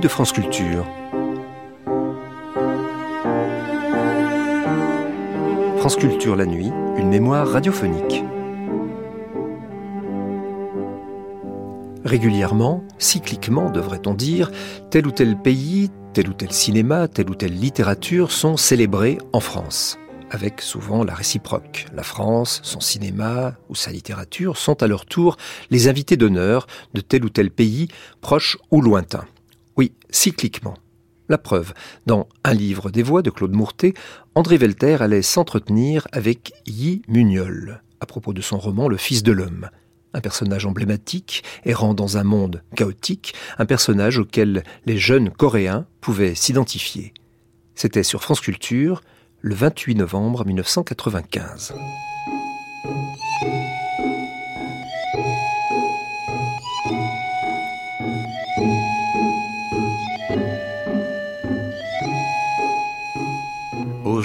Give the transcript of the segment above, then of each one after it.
De France Culture. France Culture la nuit, une mémoire radiophonique. Régulièrement, cycliquement devrait-on dire, tel ou tel pays, tel ou tel cinéma, telle ou telle littérature sont célébrés en France avec souvent la réciproque. La France, son cinéma ou sa littérature sont à leur tour les invités d'honneur de tel ou tel pays, proche ou lointain. Oui, cycliquement. La preuve, dans Un livre des voix de Claude Mourtet, André Velter allait s'entretenir avec Yi Mugnol à propos de son roman Le Fils de l'homme. Un personnage emblématique, errant dans un monde chaotique, un personnage auquel les jeunes Coréens pouvaient s'identifier. C'était sur France Culture, le 28 novembre 1995.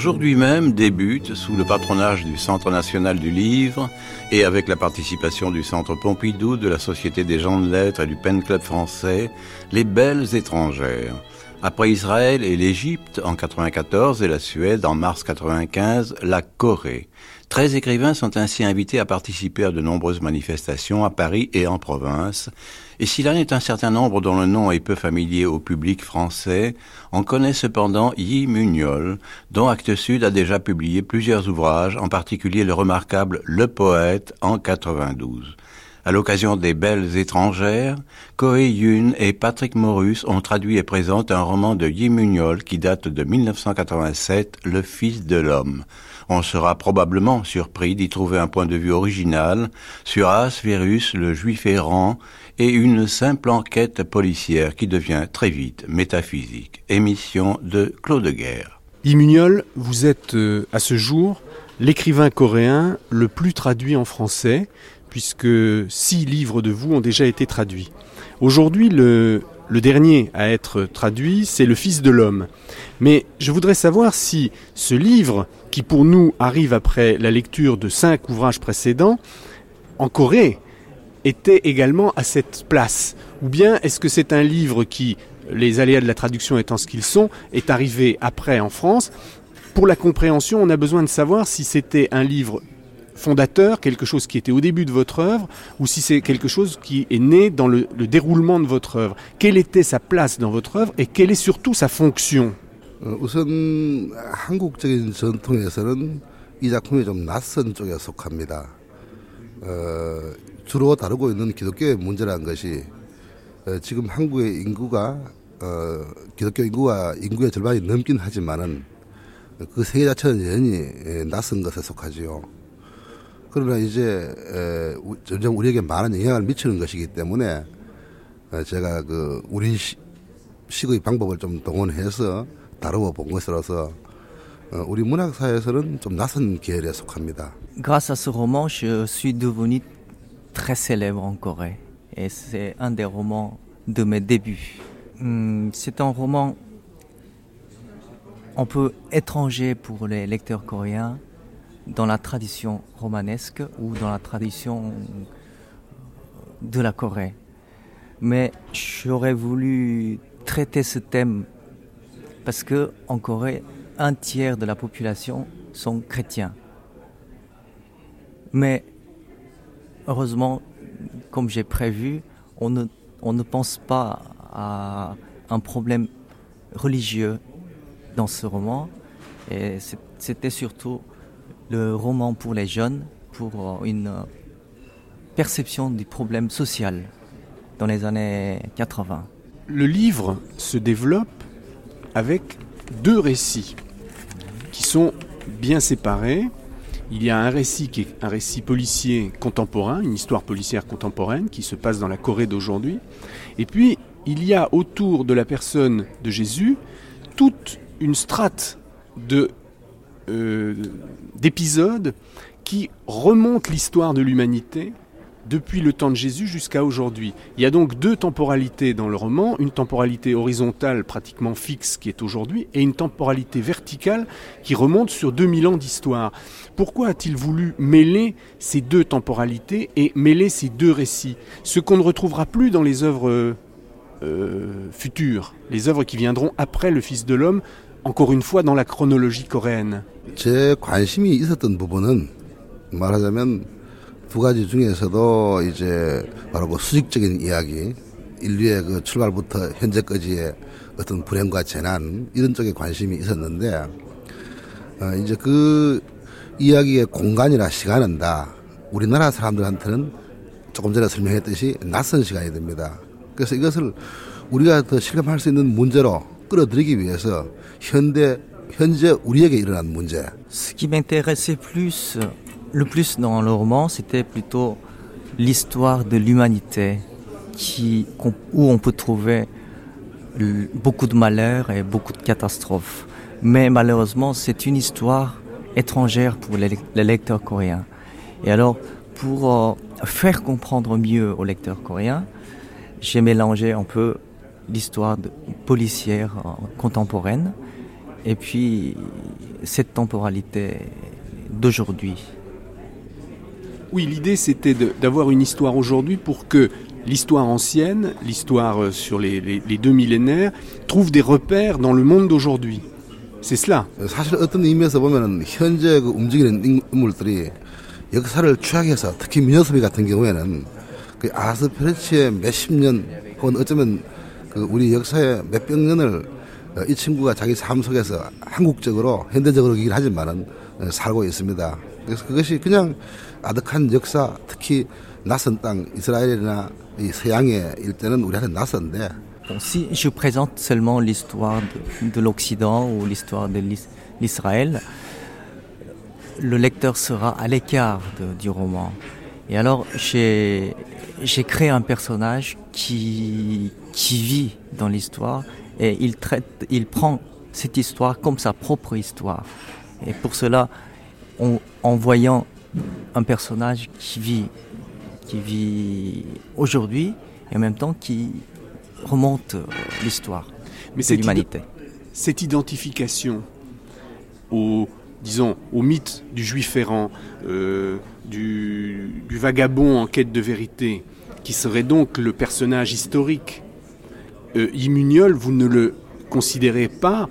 Aujourd'hui même débute, sous le patronage du Centre national du livre et avec la participation du Centre Pompidou, de la Société des gens de lettres et du Pen Club français, les belles étrangères après Israël et l'Égypte en 94 et la Suède en mars 95, la Corée. 13 écrivains sont ainsi invités à participer à de nombreuses manifestations à Paris et en province. Et s'il en est un certain nombre dont le nom est peu familier au public français, on connaît cependant Yi Mugnol, dont Actes Sud a déjà publié plusieurs ouvrages, en particulier le remarquable Le Poète en 92. À l'occasion des Belles étrangères, Koé Yun et Patrick Morus ont traduit et présentent un roman de Yi Mugnol qui date de 1987, Le Fils de l'homme. On sera probablement surpris d'y trouver un point de vue original sur Asverus, le juif errant, et une simple enquête policière qui devient très vite métaphysique. Émission de Claude Guerre. Mugnol, vous êtes euh, à ce jour l'écrivain coréen le plus traduit en français puisque six livres de vous ont déjà été traduits. Aujourd'hui, le, dernier à être traduit, c'est Le Fils de l'homme. Mais je voudrais savoir si ce livre, qui pour nous arrive après la lecture de cinq ouvrages précédents, en Corée, était également à cette place Ou bien est-ce que c'est un livre qui, les aléas de la traduction étant ce qu'ils sont, est arrivé après en France? Pour la compréhension, on a besoin de savoir si c'était un livre fondateur, quelque chose qui était au début de votre œuvre, ou si c'est quelque chose qui est né dans le, déroulement de votre œuvre. Quelle était sa place dans votre œuvre et quelle est surtout sa fonction 우선 한국적인 전통에서는 이 작품이 좀 낯선 쪽에 속합니다. 어, 주로 다루고 있는 기독교의 문제라는 것이 어, 지금 한국의 인구가 어, 기독교 인구가 인구의 절반이 넘긴 하지만은 그 세계 자체는 여전히 낯선 것에 속하지요. 그러나 이제 에, 점점 우리에게 많은 영향을 미치는 것이기 때문에 에, 제가 그 우리 시, 식의 방법을 좀 동원해서 다루어 본 것으로서 어, 우리 문학사에서는 좀 낯선 계열에 속합니다. Grâce à ce roman, je suis devenu très célèbre en Corée. Et c'est un des romans de mes débuts. C'est un roman un peu étranger pour les lecteurs coréens, dans la tradition romanesque ou dans la tradition de la Corée. Mais j'aurais voulu traiter ce thème parce que en Corée, un tiers de la population sont chrétiens. Mais heureusement, comme j'ai prévu, on ne, on ne pense pas à un problème religieux dans ce roman. Et c'était surtout le roman pour les jeunes, pour euh, une euh, perception du problème social dans les années 80. Le livre se développe avec deux récits qui sont bien séparés. Il y a un récit qui est un récit policier contemporain, une histoire policière contemporaine qui se passe dans la Corée d'aujourd'hui. Et puis, il y a autour de la personne de Jésus toute une strate de d'épisodes qui remontent l'histoire de l'humanité depuis le temps de Jésus jusqu'à aujourd'hui. Il y a donc deux temporalités dans le roman, une temporalité horizontale pratiquement fixe qui est aujourd'hui et une temporalité verticale qui remonte sur 2000 ans d'histoire. Pourquoi a-t-il voulu mêler ces deux temporalités et mêler ces deux récits? Ce qu'on ne retrouvera plus dans les œuvres euh, futures, les œuvres qui viendront après le Fils de l'homme, encore une fois dans la chronologie coréenne 제 관심이 있었던 부분은 말하자면 두 가지 중에서도 이제 바로 그 수직적인 이야기, 인류의 그 출발부터 현재까지의 어떤 불행과 재난 이런 쪽에 관심이 있었는데 어, 이제 그 이야기의 공간이나 시간은 다 우리나라 사람들한테는 조금 전에 설명했듯이 낯선 시간이 됩니다. 그래서 이것을 우리가 더 실감할 수 있는 문제로 끌어들이기 위해서 현대 현재 우리에게 일어난 문제. Ce qui m'intéressait plus, le plus dans le roman, c'était plutôt l'histoire de l'humanité, qui, où on peut trouver beaucoup de malheurs et beaucoup de catastrophes. Mais malheureusement, c'est une histoire étrangère pour les, les lecteurs coréens. Et alors, pour euh, faire comprendre mieux aux lecteurs coréens, j'ai mélangé un peu l'histoire policière contemporaine et puis cette temporalité d'aujourd'hui. Oui, l'idée c'était d'avoir une histoire aujourd'hui pour que l'histoire ancienne, l'histoire euh, sur les, les, les, deux millénaires, trouve des repères dans le monde d'aujourd'hui. C'est cela. 그 우리 역사의 몇백 년을 이 친구가 자기 삶 속에서 한국적으로 현대적으로 얘기를 하지만은 살고 있습니다. 그래서 그것이 그냥 아득한 역사 특히 낯선 땅 이스라엘이나 이 서양의 일대는 우리한테 낯선데 si je présente seulement l'histoire de, de l'Occident ou l'histoire de l'Israël, le lecteur sera à l'écart du roman. Et alors, j'ai créé un personnage qui, qui vit dans l'histoire et il traite, il prend cette histoire comme sa propre histoire. Et pour cela, on, en voyant un personnage qui vit, qui vit aujourd'hui et en même temps qui remonte l'histoire de l'humanité. Cette identification au, disons, au mythe du juif errant, euh, du, du, vagabond en quête de vérité, qui serait donc le personnage historique, euh, Immuniol, vous ne le considérez pas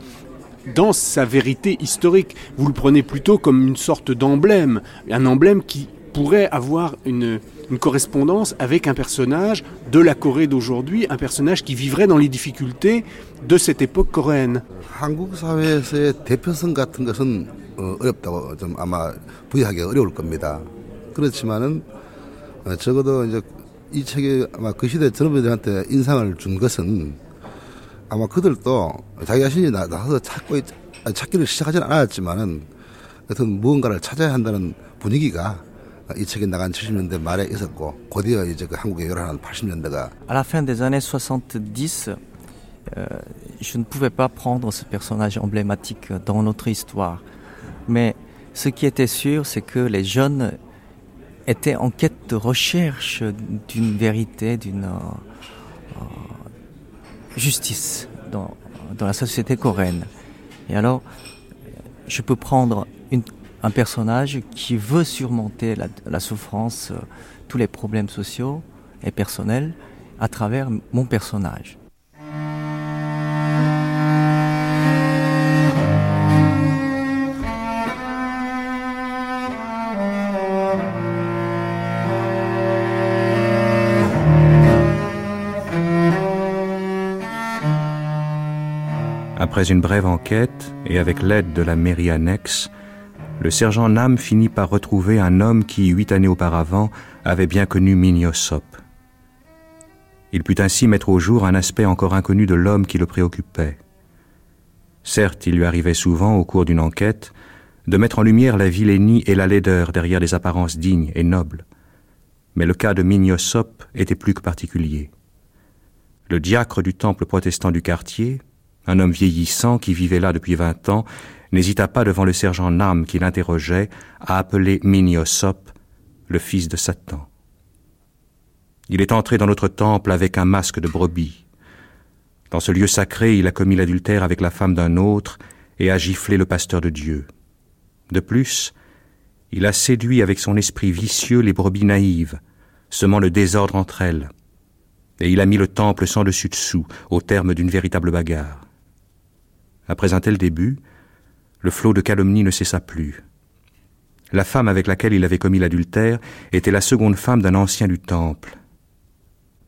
dans sa vérité historique. Vous le prenez plutôt comme une sorte d'emblème, un emblème qui pourrait avoir une, une correspondance avec un personnage de la Corée d'aujourd'hui, un personnage qui vivrait dans les difficultés de cette époque coréenne. 이 책이 아마 그 시대 젊은이들한테 인상을 준 것은 아마 그들도 자기 자신이 나, 나서 찾고 있, 찾기를 시작하지는 않았지만은 어떤 무언가를 찾아야 한다는 분위기가 이 책이 나간 70년대 말에 있었고 곧이어 이제 그 한국에 열한 80년대가 À la fin des années 70, euh, je ne pouvais pas prendre ce personnage emblématique dans notre histoire. Mais ce qui était sûr, c'est que les jeunes étaient en quête de recherche d'une vérité, d'une euh, justice dans, dans, la société coréenne. Et alors, je peux prendre un personnage qui veut surmonter la, la souffrance, euh, tous les problèmes sociaux et personnels à travers mon personnage. Après une brève enquête, et avec l'aide de la mairie annexe, le sergent Nam finit par retrouver un homme qui, huit années auparavant, avait bien connu Minyosop. Il put ainsi mettre au jour un aspect encore inconnu de l'homme qui le préoccupait. Certes, il lui arrivait souvent, au cours d'une enquête, de mettre en lumière la vilainie et la laideur derrière des apparences dignes et nobles. Mais le cas de Minyosop était plus que particulier. Le diacre du temple protestant du quartier, un homme vieillissant qui vivait là depuis vingt ans, n'hésita pas devant le sergent Nam qui l'interrogeait à appeler Miniosop, le fils de Satan. Il est entré dans notre temple avec un masque de brebis. Dans ce lieu sacré, il a commis l'adultère avec la femme d'un autre et a giflé le pasteur de Dieu. De plus, il a séduit avec son esprit vicieux les brebis naïves, semant le désordre entre elles. Et il a mis le temple sans dessus dessous, au terme d'une véritable bagarre. Après un tel début, le flot de calomnie ne cessa plus. La femme avec laquelle il avait commis l'adultère était la seconde femme d'un ancien du temple.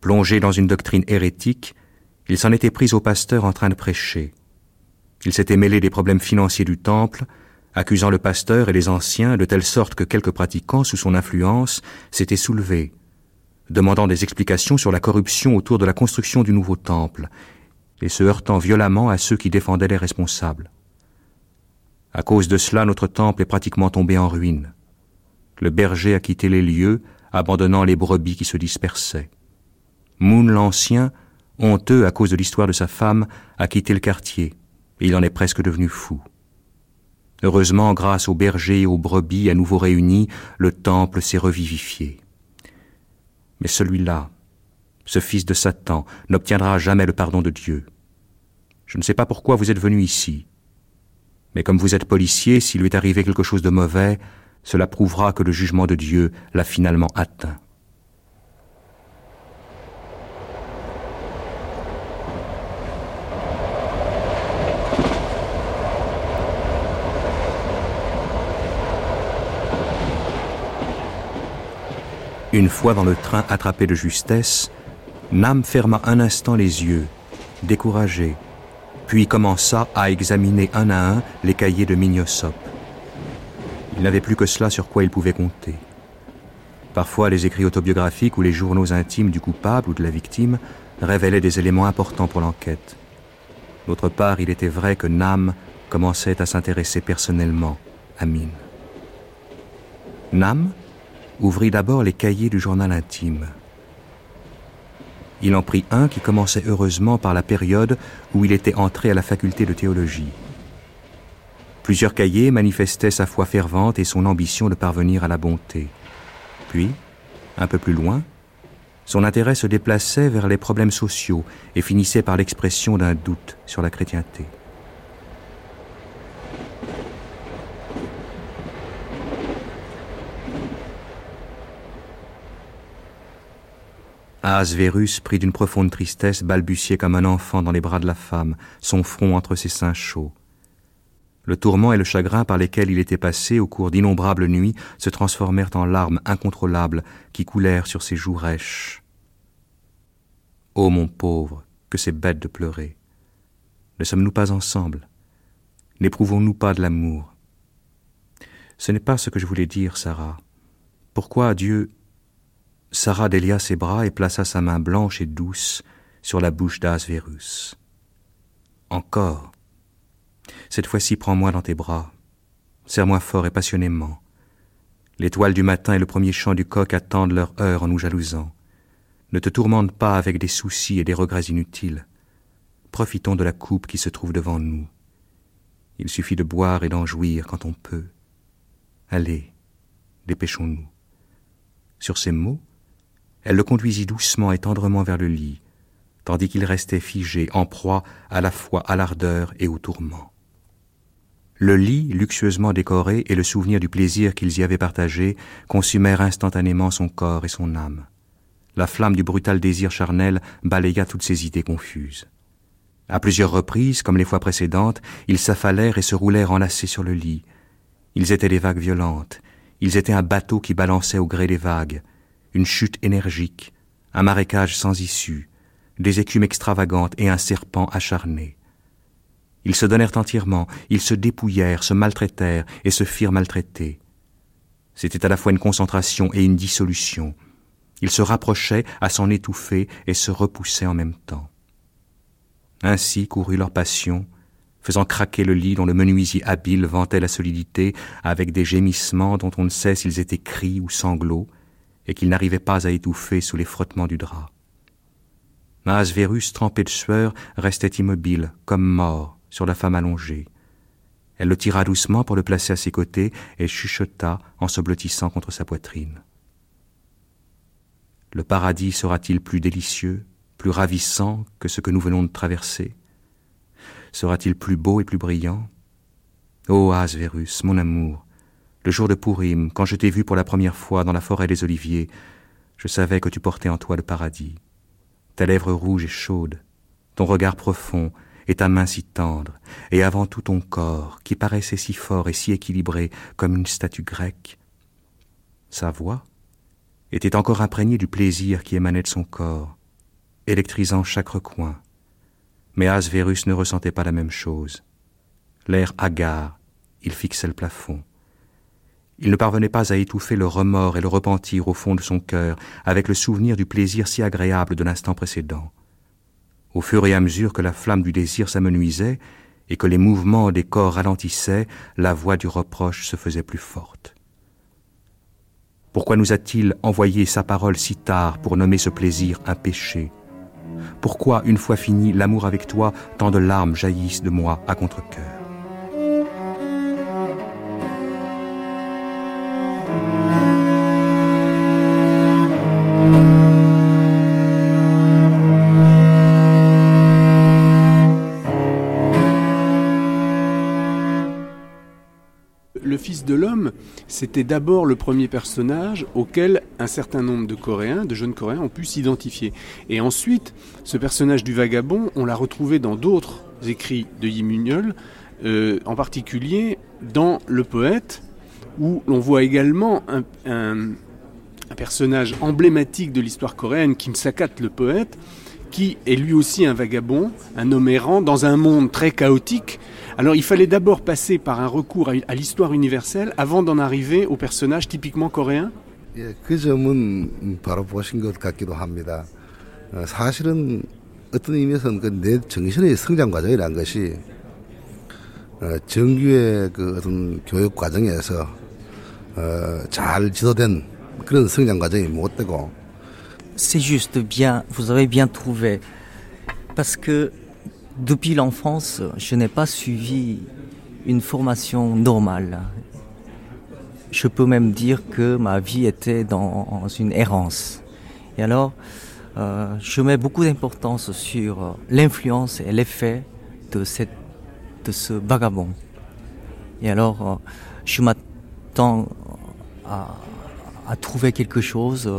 Plongé dans une doctrine hérétique, il s'en était pris au pasteur en train de prêcher. Il s'était mêlé des problèmes financiers du temple, accusant le pasteur et les anciens de telle sorte que quelques pratiquants, sous son influence, s'étaient soulevés, demandant des explications sur la corruption autour de la construction du nouveau temple, et se heurtant violemment à ceux qui défendaient les responsables. À cause de cela, notre temple est pratiquement tombé en ruine. Le berger a quitté les lieux, abandonnant les brebis qui se dispersaient. Moon l'Ancien, honteux à cause de l'histoire de sa femme, a quitté le quartier, et il en est presque devenu fou. Heureusement, grâce aux bergers et aux brebis à nouveau réunis, le temple s'est revivifié. Mais celui-là, ce fils de Satan, n'obtiendra jamais le pardon de Dieu. Je ne sais pas pourquoi vous êtes venu ici. Mais comme vous êtes policier, s'il lui est arrivé quelque chose de mauvais, cela prouvera que le jugement de Dieu l'a finalement atteint. Une fois dans le train attrapé de justesse, Nam ferma un instant les yeux, découragé, puis commença à examiner un à un les cahiers de Mignosop. Il n'avait plus que cela sur quoi il pouvait compter. Parfois, les écrits autobiographiques ou les journaux intimes du coupable ou de la victime révélaient des éléments importants pour l'enquête. D'autre part, il était vrai que Nam commençait à s'intéresser personnellement à Min. Nam ouvrit d'abord les cahiers du journal intime. Il en prit un qui commençait heureusement par la période où il était entré à la faculté de théologie. Plusieurs cahiers manifestaient sa foi fervente et son ambition de parvenir à la bonté. Puis, un peu plus loin, son intérêt se déplaçait vers les problèmes sociaux et finissait par l'expression d'un doute sur la chrétienté. Ahasverus, pris d'une profonde tristesse, balbutiait comme un enfant dans les bras de la femme, son front entre ses seins chauds. Le tourment et le chagrin par lesquels il était passé au cours d'innombrables nuits se transformèrent en larmes incontrôlables qui coulèrent sur ses joues rêches. Ô mon pauvre, que c'est bête de pleurer. Ne sommes-nous pas ensemble? N'éprouvons-nous pas de l'amour? Ce n'est pas ce que je voulais dire, Sarah. Pourquoi Dieu Sarah délia ses bras et plaça sa main blanche et douce sur la bouche d'Asverus. Encore. Cette fois-ci, prends-moi dans tes bras. Serre-moi fort et passionnément. L'étoile du matin et le premier chant du coq attendent leur heure en nous jalousant. Ne te tourmente pas avec des soucis et des regrets inutiles. Profitons de la coupe qui se trouve devant nous. Il suffit de boire et d'en jouir quand on peut. Allez, dépêchons-nous. Sur ces mots, elle le conduisit doucement et tendrement vers le lit, tandis qu'il restait figé, en proie à la fois à l'ardeur et au tourment. Le lit, luxueusement décoré, et le souvenir du plaisir qu'ils y avaient partagé consumèrent instantanément son corps et son âme. La flamme du brutal désir charnel balaya toutes ses idées confuses. À plusieurs reprises, comme les fois précédentes, ils s'affalèrent et se roulèrent enlacés sur le lit. Ils étaient des vagues violentes, ils étaient un bateau qui balançait au gré des vagues, une chute énergique, un marécage sans issue, des écumes extravagantes et un serpent acharné. Ils se donnèrent entièrement, ils se dépouillèrent, se maltraitèrent et se firent maltraiter. C'était à la fois une concentration et une dissolution. Ils se rapprochaient à s'en étouffer et se repoussaient en même temps. Ainsi courut leur passion, faisant craquer le lit dont le menuisier habile vantait la solidité avec des gémissements dont on ne sait s'ils étaient cris ou sanglots, et qu'il n'arrivait pas à étouffer sous les frottements du drap. Maasverus, trempé de sueur, restait immobile, comme mort, sur la femme allongée. Elle le tira doucement pour le placer à ses côtés et chuchota en se blottissant contre sa poitrine. Le paradis sera-t-il plus délicieux, plus ravissant que ce que nous venons de traverser? Sera-t-il plus beau et plus brillant? Ô Asverus, mon amour, le jour de Pourim, quand je t'ai vu pour la première fois dans la forêt des Oliviers, je savais que tu portais en toi le paradis. tes lèvres rouges et chaudes, ton regard profond et ta main si tendre, et avant tout ton corps qui paraissait si fort et si équilibré comme une statue grecque. Sa voix était encore imprégnée du plaisir qui émanait de son corps, électrisant chaque recoin. Mais Asverus ne ressentait pas la même chose. L'air hagard, il fixait le plafond. Il ne parvenait pas à étouffer le remords et le repentir au fond de son cœur avec le souvenir du plaisir si agréable de l'instant précédent. Au fur et à mesure que la flamme du désir s'amenuisait et que les mouvements des corps ralentissaient, la voix du reproche se faisait plus forte. Pourquoi nous a-t-il envoyé sa parole si tard pour nommer ce plaisir un péché? Pourquoi, une fois fini l'amour avec toi, tant de larmes jaillissent de moi à contre-cœur c'était d'abord le premier personnage auquel un certain nombre de Coréens, de jeunes Coréens, ont pu s'identifier. Et ensuite, ce personnage du vagabond, on l'a retrouvé dans d'autres écrits de Yimugnol, euh, en particulier dans Le Poète, où l'on voit également un, un, personnage emblématique de l'histoire coréenne, Kim Sakat, le poète, qui est lui aussi un vagabond, un homme errant, dans un monde très chaotique, alors il fallait d'abord passer par un recours à l'histoire universelle avant d'en arriver au personnage typiquement coréen 예, 그 점은 바로 보신 것 같기도 합니다. 어, 사실은 어떤 의미에서는 그내 정신의 성장 과정이라는 것이 어, 정규의 그 어떤 교육 과정에서 어, 잘 지도된 그런 성장 과정이 못 되고. C'est juste bien, vous avez bien trouvé, parce que depuis l'enfance, je n'ai pas suivi une formation normale. Je peux même dire que ma vie était dans une errance. Et alors, euh, je mets beaucoup d'importance sur l'influence et l'effet de, de ce vagabond. Et alors, euh, je m'attends à, à, trouver quelque chose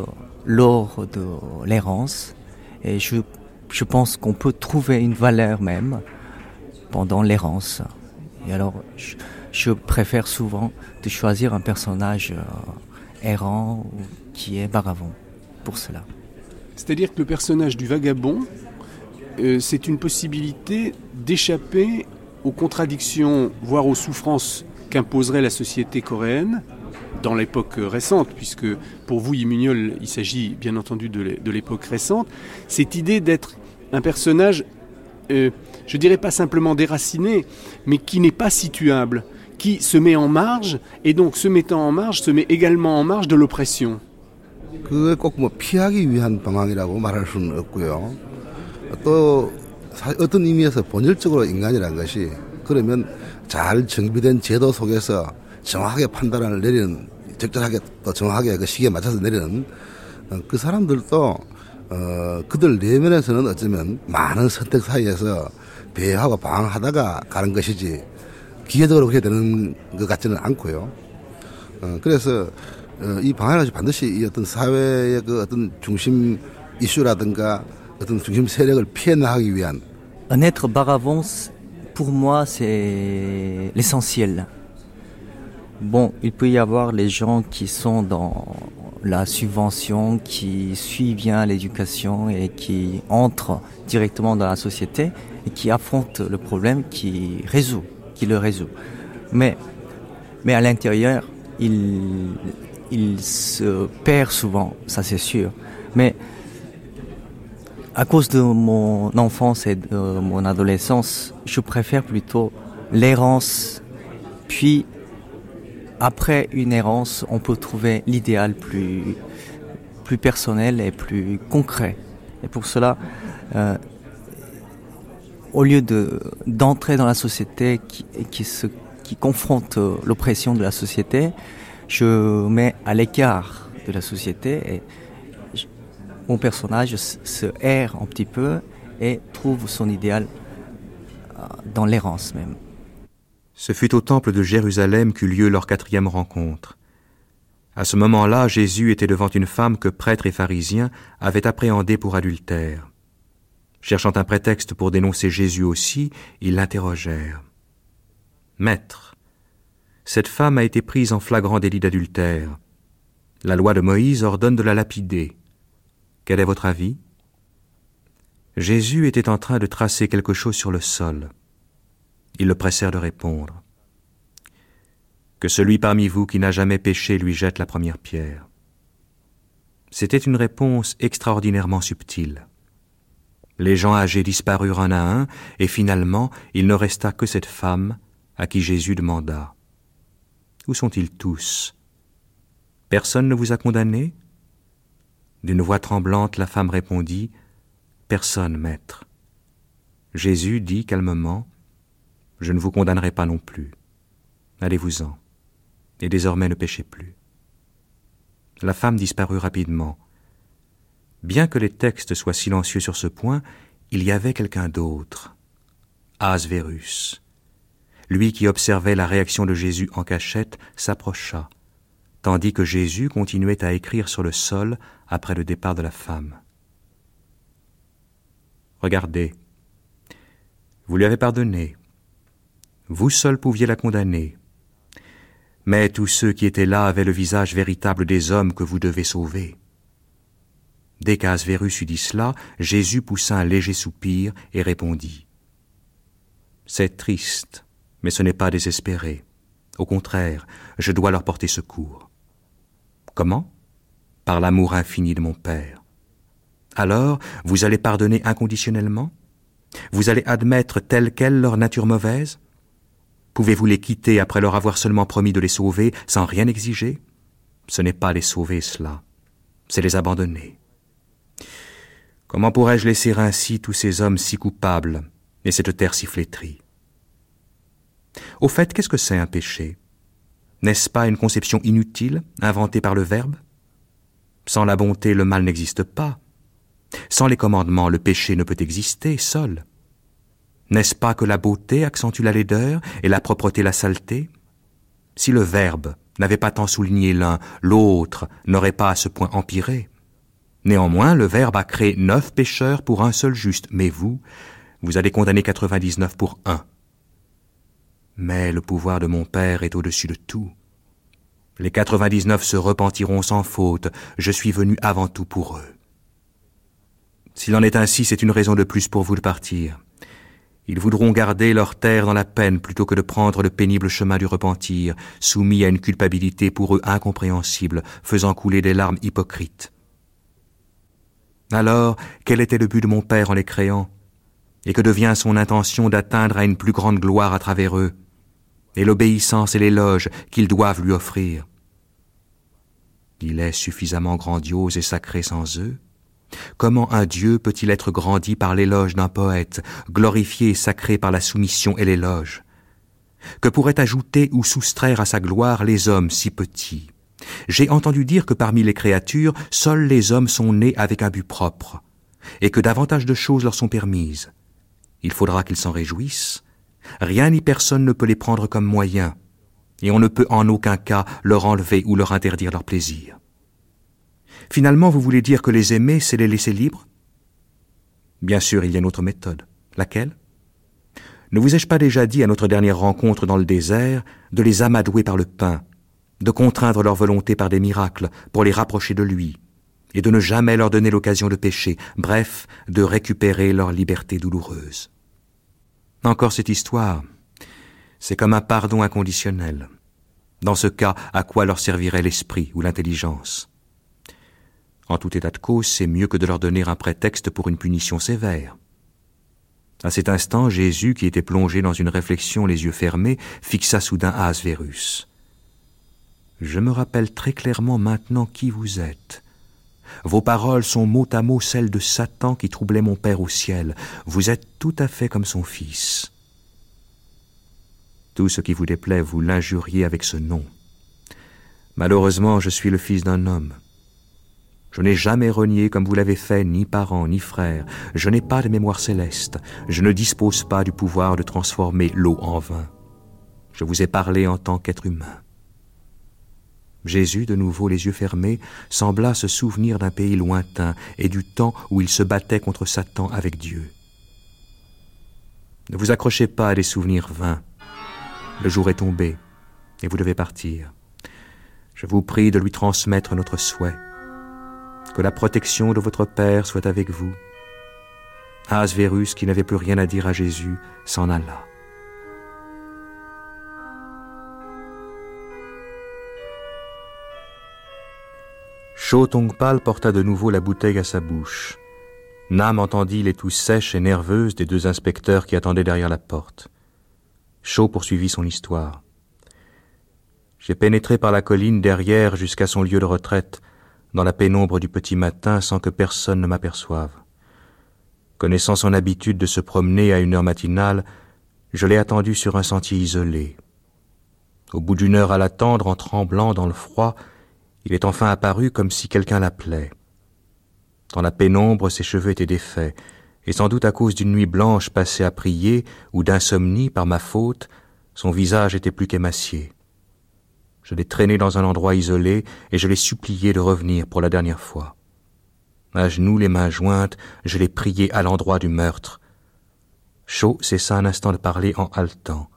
lors de l'errance. Et je je pense qu'on peut trouver une valeur même pendant l'errance. Et alors, je, préfère souvent de choisir un personnage euh, errant qui est vagabond pour cela. C'est-à-dire que le personnage du vagabond, euh, c'est une possibilité d'échapper aux contradictions, voire aux souffrances qu'imposerait la société coréenne dans l'époque récente, puisque pour vous, Yimugnol, il s'agit bien entendu de l'époque récente, cette idée d'être un personnage, euh, je dirais pas simplement déraciné, mais qui n'est pas situable, qui se met en marge, et donc se mettant en marge, se met également en marge de l'oppression. 그게 꼭뭐 피하기 위한 방황이라고 말할 수는 없고요. 또 어떤 의미에서 본질적으로 인간이라는 것이 그러면 잘 정비된 제도 속에서 정확하게 판단을 내리는 적절하게 또 정확하게 그 시기에 맞춰서 내리는 그 사람들도 어, 그들 내면에서는 어쩌면 많은 선택 사이에서 배회하고 방황하다가 가는 것이지 기계적으로 그렇게 되는 것 같지는 않고요. 어, 그래서 어, 이 방향을 반드시 이 어떤 사회의 그 어떤 중심 이슈라든가 어떤 중심 세력을 피해 나가기 위한 Un être baravant, pour moi, c'est l'essentiel. Bon, il peut y avoir les gens qui sont dans la subvention, qui suit bien l'éducation et qui entre directement dans la société et qui affronte le problème, qui résout, qui le résout. Mais, mais à l'intérieur, il, il se perd souvent, ça c'est sûr. Mais à cause de mon enfance et de mon adolescence, je préfère plutôt l'errance, puis après une errance, on peut trouver l'idéal plus, personnel et plus concret. Et pour cela, euh, au lieu de d'entrer dans la société qui, qui, confronte l'oppression de la société, je mets à l'écart de la société et mon personnage se erre un petit peu et trouve son idéal euh, dans l'errance même. Ce fut au temple de Jérusalem qu'eut lieu leur quatrième rencontre. À ce moment-là, Jésus était devant une femme que prêtres et pharisiens avaient appréhendée pour adultère. Cherchant un prétexte pour dénoncer Jésus aussi, ils l'interrogèrent. Maître, cette femme a été prise en flagrant délit d'adultère. La loi de Moïse ordonne de la lapider. Quel est votre avis? Jésus était en train de tracer quelque chose sur le sol. Ils le pressèrent de répondre. Que celui parmi vous qui n'a jamais péché lui jette la première pierre. C'était une réponse extraordinairement subtile. Les gens âgés disparurent un à un, et finalement il ne resta que cette femme à qui Jésus demanda Où sont-ils tous? Personne ne vous a condamné? D'une voix tremblante, la femme répondit Personne, maître. Jésus dit calmement Je ne vous condamnerai pas non plus. Allez-vous-en, et désormais ne péchez plus. La femme disparut rapidement. Bien que les textes soient silencieux sur ce point, il y avait quelqu'un d'autre, Asverus. Lui qui observait la réaction de Jésus en cachette s'approcha, tandis que Jésus continuait à écrire sur le sol après le départ de la femme. Regardez, vous lui avez pardonné, vous seul pouviez la condamner, mais tous ceux qui étaient là avaient le visage véritable des hommes que vous devez sauver. Dès qu'Asverus eut dit cela, Jésus poussa un léger soupir et répondit C'est triste, mais ce n'est pas désespéré. Au contraire, je dois leur porter secours. Comment? Par l'amour infini de mon Père. Alors, vous allez pardonner inconditionnellement? Vous allez admettre telle qu'elle leur nature mauvaise? Pouvez-vous les quitter après leur avoir seulement promis de les sauver sans rien exiger? Ce n'est pas les sauver cela, c'est les abandonner. Comment pourrais-je laisser ainsi tous ces hommes si coupables et cette terre si flétrie? Au fait, qu'est-ce que c'est un péché? N'est-ce pas une conception inutile, inventée par le Verbe? Sans la bonté, le mal n'existe pas. Sans les commandements, le péché ne peut exister seul. N'est-ce pas que la beauté accentue la laideur et la propreté la saleté? Si le Verbe n'avait pas tant souligné l'un, l'autre n'aurait pas à ce point empiré. Néanmoins, le Verbe a créé neuf pécheurs pour un seul juste, mais vous, vous allez condamner quatre-vingt-dix-neuf pour un. Mais le pouvoir de mon Père est au-dessus de tout. Les quatre-vingt-dix-neuf se repentiront sans faute, je suis venu avant tout pour eux. S'il en est ainsi, c'est une raison de plus pour vous de partir. Ils voudront garder leur terre dans la peine plutôt que de prendre le pénible chemin du repentir, soumis à une culpabilité pour eux incompréhensible, faisant couler des larmes hypocrites. Alors, quel était le but de mon Père en les créant? Et que devient son intention d'atteindre à une plus grande gloire à travers eux? Et l'obéissance et l'éloge qu'ils doivent lui offrir? Il est suffisamment grandiose et sacré sans eux? Comment un Dieu peut-il être grandi par l'éloge d'un poète, glorifié et sacré par la soumission et l'éloge? Que pourraient ajouter ou soustraire à sa gloire les hommes si petits? J'ai entendu dire que parmi les créatures, seuls les hommes sont nés avec un but propre, et que davantage de choses leur sont permises. Il faudra qu'ils s'en réjouissent. Rien ni personne ne peut les prendre comme moyens, et on ne peut en aucun cas leur enlever ou leur interdire leur plaisir. Finalement, vous voulez dire que les aimer, c'est les laisser libres? Bien sûr, il y a une autre méthode. Laquelle? Ne vous ai-je pas déjà dit à notre dernière rencontre dans le désert de les amadouer par le pain de contraindre leur volonté par des miracles pour les rapprocher de lui, et de ne jamais leur donner l'occasion de pécher, bref, de récupérer leur liberté douloureuse? Encore cette histoire, c'est comme un pardon inconditionnel. Dans ce cas, à quoi leur servirait l'esprit ou l'intelligence? En tout état de cause, c'est mieux que de leur donner un prétexte pour une punition sévère. À cet instant, Jésus, qui était plongé dans une réflexion les yeux fermés, fixa soudain Asverus. Je me rappelle très clairement maintenant qui vous êtes. Vos paroles sont mot à mot celles de Satan qui troublait mon Père au ciel. Vous êtes tout à fait comme son fils. Tout ce qui vous déplaît, vous l'injuriez avec ce nom. Malheureusement, je suis le fils d'un homme. Je n'ai jamais renié comme vous l'avez fait ni parents ni frères. Je n'ai pas de mémoire céleste. Je ne dispose pas du pouvoir de transformer l'eau en vin. Je vous ai parlé en tant qu'être humain. Jésus, de nouveau les yeux fermés, sembla se souvenir d'un pays lointain et du temps où il se battait contre Satan avec Dieu. Ne vous accrochez pas à des souvenirs vains. Le jour est tombé et vous devez partir. Je vous prie de lui transmettre notre souhait. Que la protection de votre Père soit avec vous. Asverus, qui n'avait plus rien à dire à Jésus, s'en alla. Cho Tongpal porta de nouveau la bouteille à sa bouche. Nam entendit les toux sèches et nerveuses des deux inspecteurs qui attendaient derrière la porte. Cho poursuivit son histoire. J'ai pénétré par la colline derrière jusqu'à son lieu de retraite, dans la pénombre du petit matin sans que personne ne m'aperçoive. Connaissant son habitude de se promener à une heure matinale, je l'ai attendu sur un sentier isolé. Au bout d'une heure à l'attendre, en tremblant dans le froid, il est enfin apparu comme si quelqu'un l'appelait. Dans la pénombre, ses cheveux étaient défaits, et sans doute à cause d'une nuit blanche passée à prier ou d'insomnie par ma faute, son visage était plus qu'émacié. Je l'ai traîné dans un endroit isolé et je l'ai supplié de revenir pour la dernière fois. À genoux, les mains jointes, je l'ai prié à l'endroit du meurtre. Chaud cessa un instant de parler en haletant.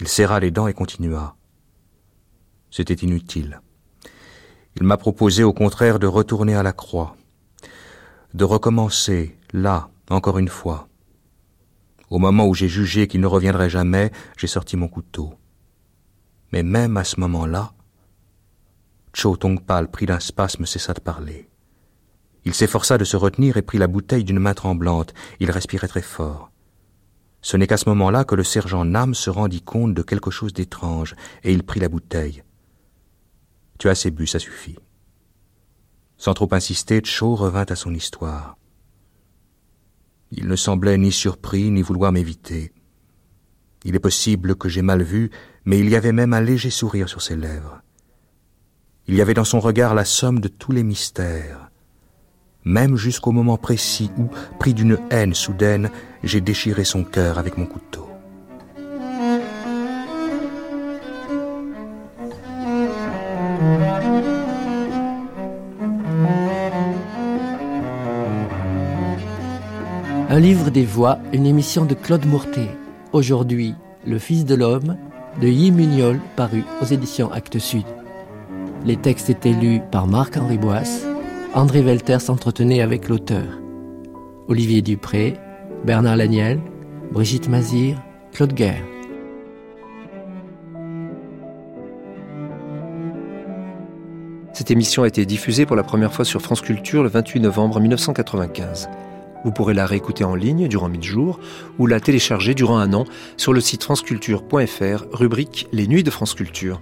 Il serra les dents et continua. C'était inutile. Il m'a proposé au contraire de retourner à la croix, de recommencer, là, encore une fois. Au moment où j'ai jugé qu'il ne reviendrait jamais, j'ai sorti mon couteau. Mais même à ce moment-là, Cho Tongpal, pris d'un spasme, cessa de parler. Il s'efforça de se retenir et prit la bouteille d'une main tremblante. Il respirait très fort. Ce n'est qu'à ce moment-là que le sergent Nam se rendit compte de quelque chose d'étrange, et il prit la bouteille. Tu as assez bu, ça suffit. Sans trop insister, Cho revint à son histoire. Il ne semblait ni surpris ni vouloir m'éviter. Il est possible que j'ai mal vu, mais il y avait même un léger sourire sur ses lèvres. Il y avait dans son regard la somme de tous les mystères, même jusqu'au moment précis où, pris d'une haine soudaine, j'ai déchiré son cœur avec mon couteau. Un livre des voix, une émission de Claude Mourtet. Aujourd'hui, Le Fils de l'Homme, de Yi Mugnol, paru aux éditions Actes Sud. Les textes étaient lus par Marc-Henri Boisse. André Velter s'entretenait avec l'auteur. Olivier Dupré, Bernard Laniel, Brigitte Mazir, Claude Guerre. Cette émission a été diffusée pour la première fois sur France Culture le 28 novembre 1995. Vous pourrez la réécouter en ligne durant 1000 jours ou la télécharger durant un an sur le site franceculture.fr, rubrique Les Nuits de France Culture.